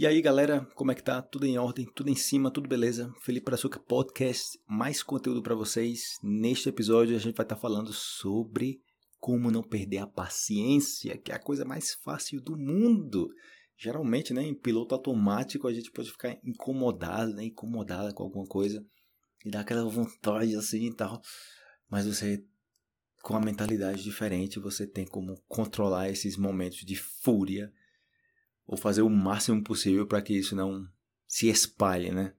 E aí, galera, como é que tá? Tudo em ordem, tudo em cima, tudo beleza? Felipe Açúcar Podcast, mais conteúdo para vocês. Neste episódio a gente vai estar tá falando sobre como não perder a paciência, que é a coisa mais fácil do mundo. Geralmente, né, em piloto automático a gente pode ficar incomodado, né, incomodada com alguma coisa e dá aquela vontade assim e tal. Mas você com a mentalidade diferente, você tem como controlar esses momentos de fúria ou fazer o máximo possível para que isso não se espalhe, né?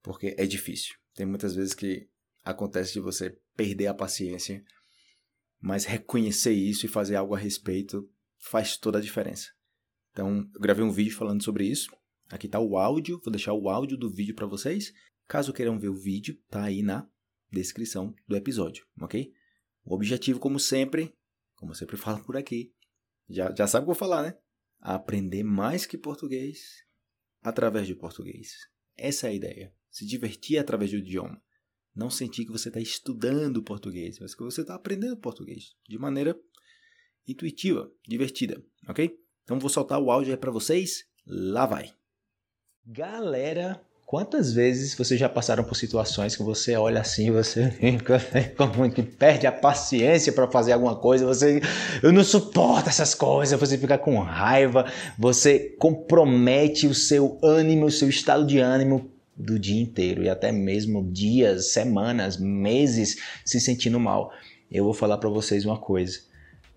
Porque é difícil. Tem muitas vezes que acontece de você perder a paciência, mas reconhecer isso e fazer algo a respeito faz toda a diferença. Então, eu gravei um vídeo falando sobre isso. Aqui está o áudio, vou deixar o áudio do vídeo para vocês. Caso queiram ver o vídeo, tá aí na descrição do episódio, ok? O objetivo, como sempre, como sempre falo por aqui, já, já sabe o que eu vou falar, né? Aprender mais que português através de português. Essa é a ideia. Se divertir através do idioma. Não sentir que você está estudando português, mas que você está aprendendo português de maneira intuitiva, divertida, ok? Então vou soltar o áudio aí para vocês. Lá vai. Galera, Quantas vezes vocês já passaram por situações que você olha assim, você como que perde a paciência para fazer alguma coisa, você eu não suporto essas coisas, você fica com raiva, você compromete o seu ânimo, o seu estado de ânimo do dia inteiro e até mesmo dias, semanas, meses se sentindo mal. Eu vou falar para vocês uma coisa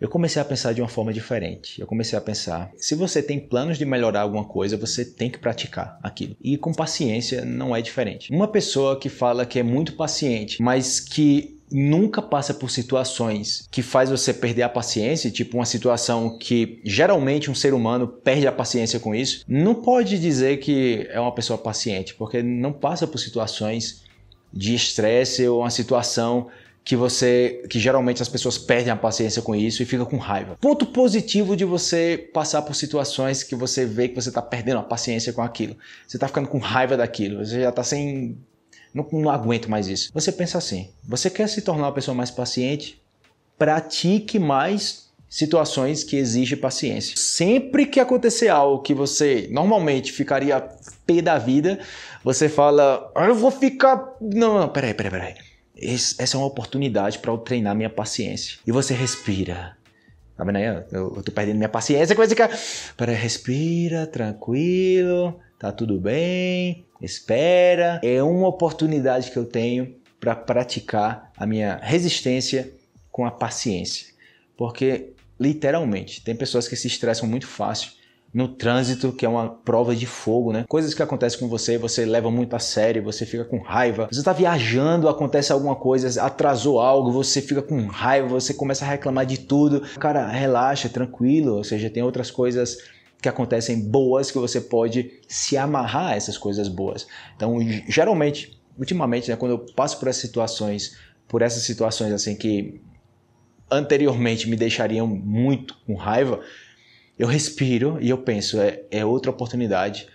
eu comecei a pensar de uma forma diferente. Eu comecei a pensar, se você tem planos de melhorar alguma coisa, você tem que praticar aquilo. E com paciência não é diferente. Uma pessoa que fala que é muito paciente, mas que nunca passa por situações que faz você perder a paciência, tipo uma situação que geralmente um ser humano perde a paciência com isso, não pode dizer que é uma pessoa paciente, porque não passa por situações de estresse ou uma situação que você que geralmente as pessoas perdem a paciência com isso e fica com raiva. Ponto positivo de você passar por situações que você vê que você está perdendo a paciência com aquilo. Você está ficando com raiva daquilo, você já está sem não, não aguento mais isso. Você pensa assim: você quer se tornar uma pessoa mais paciente? Pratique mais situações que exigem paciência. Sempre que acontecer algo que você normalmente ficaria pé da vida, você fala: ah, eu vou ficar. Não, não, peraí, peraí, peraí essa é uma oportunidade para eu treinar minha paciência. E você respira. Tá vendo aí? Eu, eu tô perdendo minha paciência. Coisa que. Para respira, tranquilo, tá tudo bem, espera. É uma oportunidade que eu tenho para praticar a minha resistência com a paciência. Porque, literalmente, tem pessoas que se estressam muito fácil no trânsito, que é uma prova de fogo, né? Coisas que acontecem com você, você leva muito a sério, você fica com raiva. Você está viajando, acontece alguma coisa, atrasou algo, você fica com raiva, você começa a reclamar de tudo. Cara, relaxa, tranquilo, ou seja, tem outras coisas que acontecem boas que você pode se amarrar a essas coisas boas. Então, geralmente, ultimamente, né, quando eu passo por essas situações, por essas situações assim que anteriormente me deixariam muito com raiva, eu respiro e eu penso, é, é outra oportunidade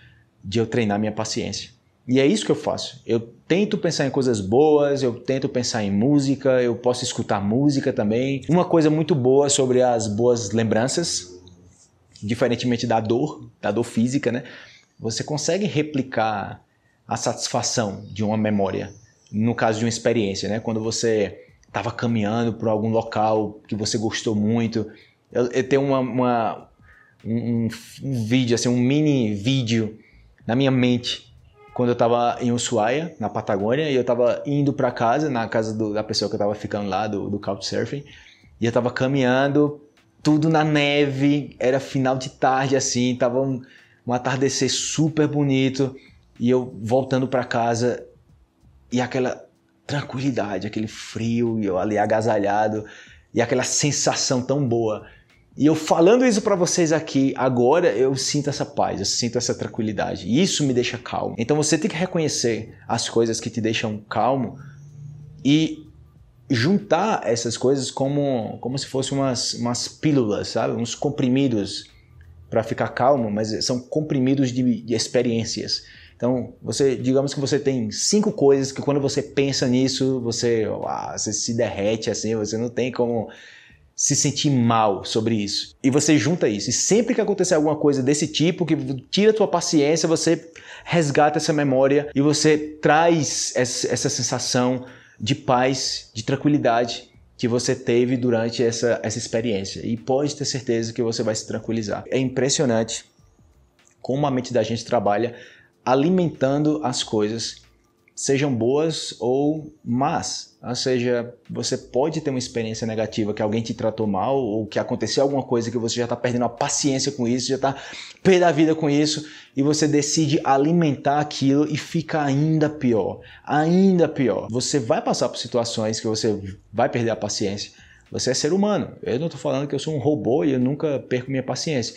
de eu treinar minha paciência. E é isso que eu faço. Eu tento pensar em coisas boas, eu tento pensar em música, eu posso escutar música também. Uma coisa muito boa sobre as boas lembranças, diferentemente da dor, da dor física, né? Você consegue replicar a satisfação de uma memória, no caso de uma experiência, né? Quando você estava caminhando por algum local que você gostou muito. Eu, eu tenho uma, uma um, um, vídeo, assim, um mini vídeo na minha mente quando eu estava em Ushuaia, na Patagônia, e eu estava indo para casa, na casa do, da pessoa que eu estava ficando lá, do, do Couchsurfing, e eu estava caminhando, tudo na neve, era final de tarde assim, tava um, um atardecer super bonito, e eu voltando para casa, e aquela tranquilidade, aquele frio, e eu ali agasalhado, e aquela sensação tão boa e eu falando isso para vocês aqui agora, eu sinto essa paz, eu sinto essa tranquilidade. E isso me deixa calmo. Então você tem que reconhecer as coisas que te deixam calmo e juntar essas coisas como, como se fossem umas, umas pílulas, sabe? Uns comprimidos para ficar calmo, mas são comprimidos de, de experiências. Então, você, digamos que você tem cinco coisas que quando você pensa nisso, você, uau, você se derrete assim, você não tem como se sentir mal sobre isso. E você junta isso. E sempre que acontecer alguma coisa desse tipo, que tira a tua paciência, você resgata essa memória e você traz essa sensação de paz, de tranquilidade que você teve durante essa, essa experiência. E pode ter certeza que você vai se tranquilizar. É impressionante como a mente da gente trabalha alimentando as coisas, sejam boas ou más. Ou seja, você pode ter uma experiência negativa que alguém te tratou mal ou que aconteceu alguma coisa que você já está perdendo a paciência com isso, já está perdendo a vida com isso e você decide alimentar aquilo e fica ainda pior, ainda pior. Você vai passar por situações que você vai perder a paciência. Você é ser humano. Eu não estou falando que eu sou um robô e eu nunca perco minha paciência.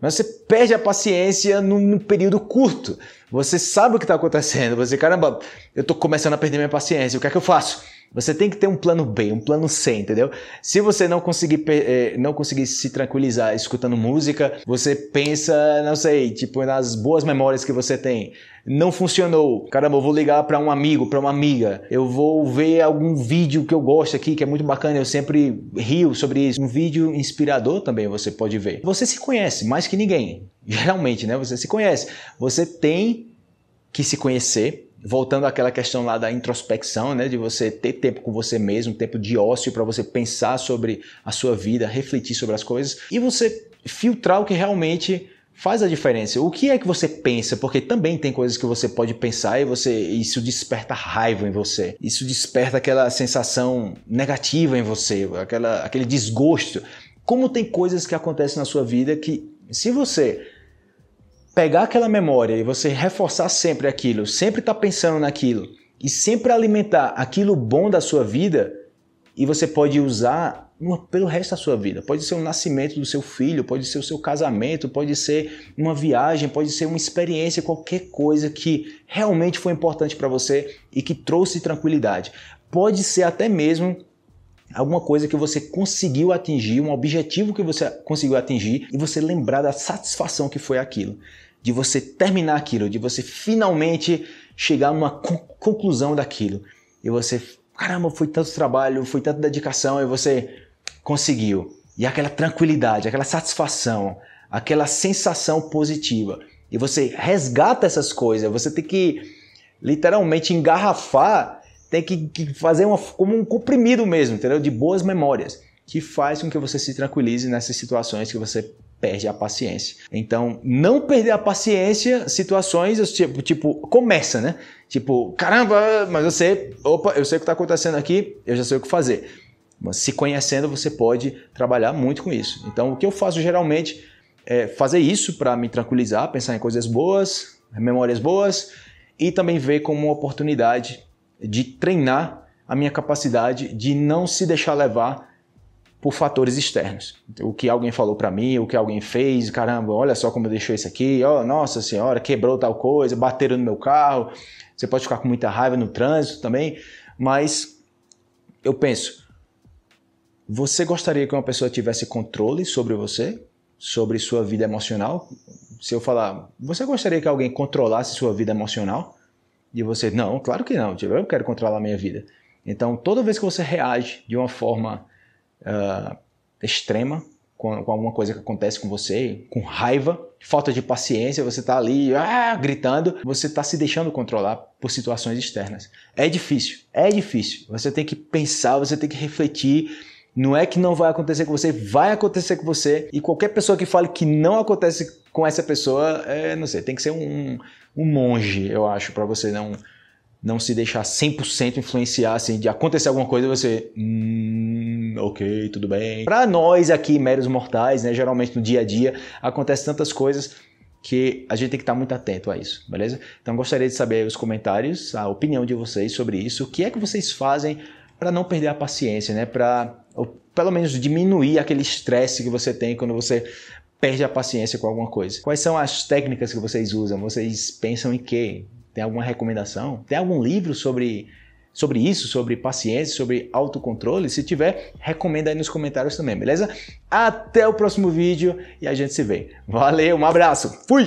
Mas você perde a paciência num, num período curto. Você sabe o que está acontecendo. Você, caramba, eu estou começando a perder minha paciência. O que é que eu faço? Você tem que ter um plano B, um plano C, entendeu? Se você não conseguir, eh, não conseguir se tranquilizar escutando música, você pensa, não sei, tipo nas boas memórias que você tem. Não funcionou. Caramba, eu vou ligar para um amigo, para uma amiga. Eu vou ver algum vídeo que eu gosto aqui, que é muito bacana. Eu sempre rio sobre isso. Um vídeo inspirador também você pode ver. Você se conhece mais que ninguém. Geralmente, né? Você se conhece. Você tem que se conhecer voltando àquela questão lá da introspecção, né, de você ter tempo com você mesmo, tempo de ócio para você pensar sobre a sua vida, refletir sobre as coisas e você filtrar o que realmente faz a diferença. O que é que você pensa? Porque também tem coisas que você pode pensar e você isso desperta raiva em você. Isso desperta aquela sensação negativa em você, aquela, aquele desgosto. Como tem coisas que acontecem na sua vida que se você pegar aquela memória e você reforçar sempre aquilo, sempre estar tá pensando naquilo e sempre alimentar aquilo bom da sua vida, e você pode usar pelo resto da sua vida. Pode ser o nascimento do seu filho, pode ser o seu casamento, pode ser uma viagem, pode ser uma experiência, qualquer coisa que realmente foi importante para você e que trouxe tranquilidade. Pode ser até mesmo alguma coisa que você conseguiu atingir, um objetivo que você conseguiu atingir e você lembrar da satisfação que foi aquilo de você terminar aquilo, de você finalmente chegar numa conclusão daquilo. E você, caramba, foi tanto trabalho, foi tanta dedicação e você conseguiu. E aquela tranquilidade, aquela satisfação, aquela sensação positiva. E você resgata essas coisas, você tem que literalmente engarrafar, tem que, fazer uma, como um comprimido mesmo, entendeu? De boas memórias, que faz com que você se tranquilize nessas situações que você perde a paciência. Então, não perder a paciência, situações tipo, tipo começa, né? Tipo, caramba, mas você, opa, eu sei o que está acontecendo aqui, eu já sei o que fazer. Mas se conhecendo, você pode trabalhar muito com isso. Então, o que eu faço geralmente é fazer isso para me tranquilizar, pensar em coisas boas, memórias boas e também ver como uma oportunidade de treinar a minha capacidade de não se deixar levar por fatores externos. O que alguém falou para mim, o que alguém fez, caramba, olha só como eu deixei isso aqui, oh, nossa senhora, quebrou tal coisa, bateram no meu carro. Você pode ficar com muita raiva no trânsito também, mas eu penso, você gostaria que uma pessoa tivesse controle sobre você, sobre sua vida emocional? Se eu falar, você gostaria que alguém controlasse sua vida emocional? E você, não, claro que não, tipo, eu quero controlar a minha vida. Então, toda vez que você reage de uma forma uh, extrema com, com, alguma coisa que acontece com você, com raiva, falta de paciência, você está ali ah, gritando, você está se deixando controlar por situações externas. É difícil, é difícil. Você tem que pensar, você tem que refletir. Não é que não vai acontecer com você, vai acontecer com você. E qualquer pessoa que fale que não acontece com essa pessoa, é, não sei, tem que ser um, um monge, eu acho, para você não não se deixar 100% influenciar, assim, de acontecer alguma coisa você, hum, ok, tudo bem. Para nós aqui, meros mortais, né, geralmente no dia a dia, acontecem tantas coisas que a gente tem que estar muito atento a isso, beleza? Então gostaria de saber os comentários, a opinião de vocês sobre isso, o que é que vocês fazem para não perder a paciência, né? Para pelo menos diminuir aquele estresse que você tem quando você perde a paciência com alguma coisa. Quais são as técnicas que vocês usam? Vocês pensam em quê? Tem alguma recomendação? Tem algum livro sobre, sobre isso, sobre paciência, sobre autocontrole? Se tiver, recomenda aí nos comentários também, beleza? Até o próximo vídeo e a gente se vê. Valeu, um abraço, fui!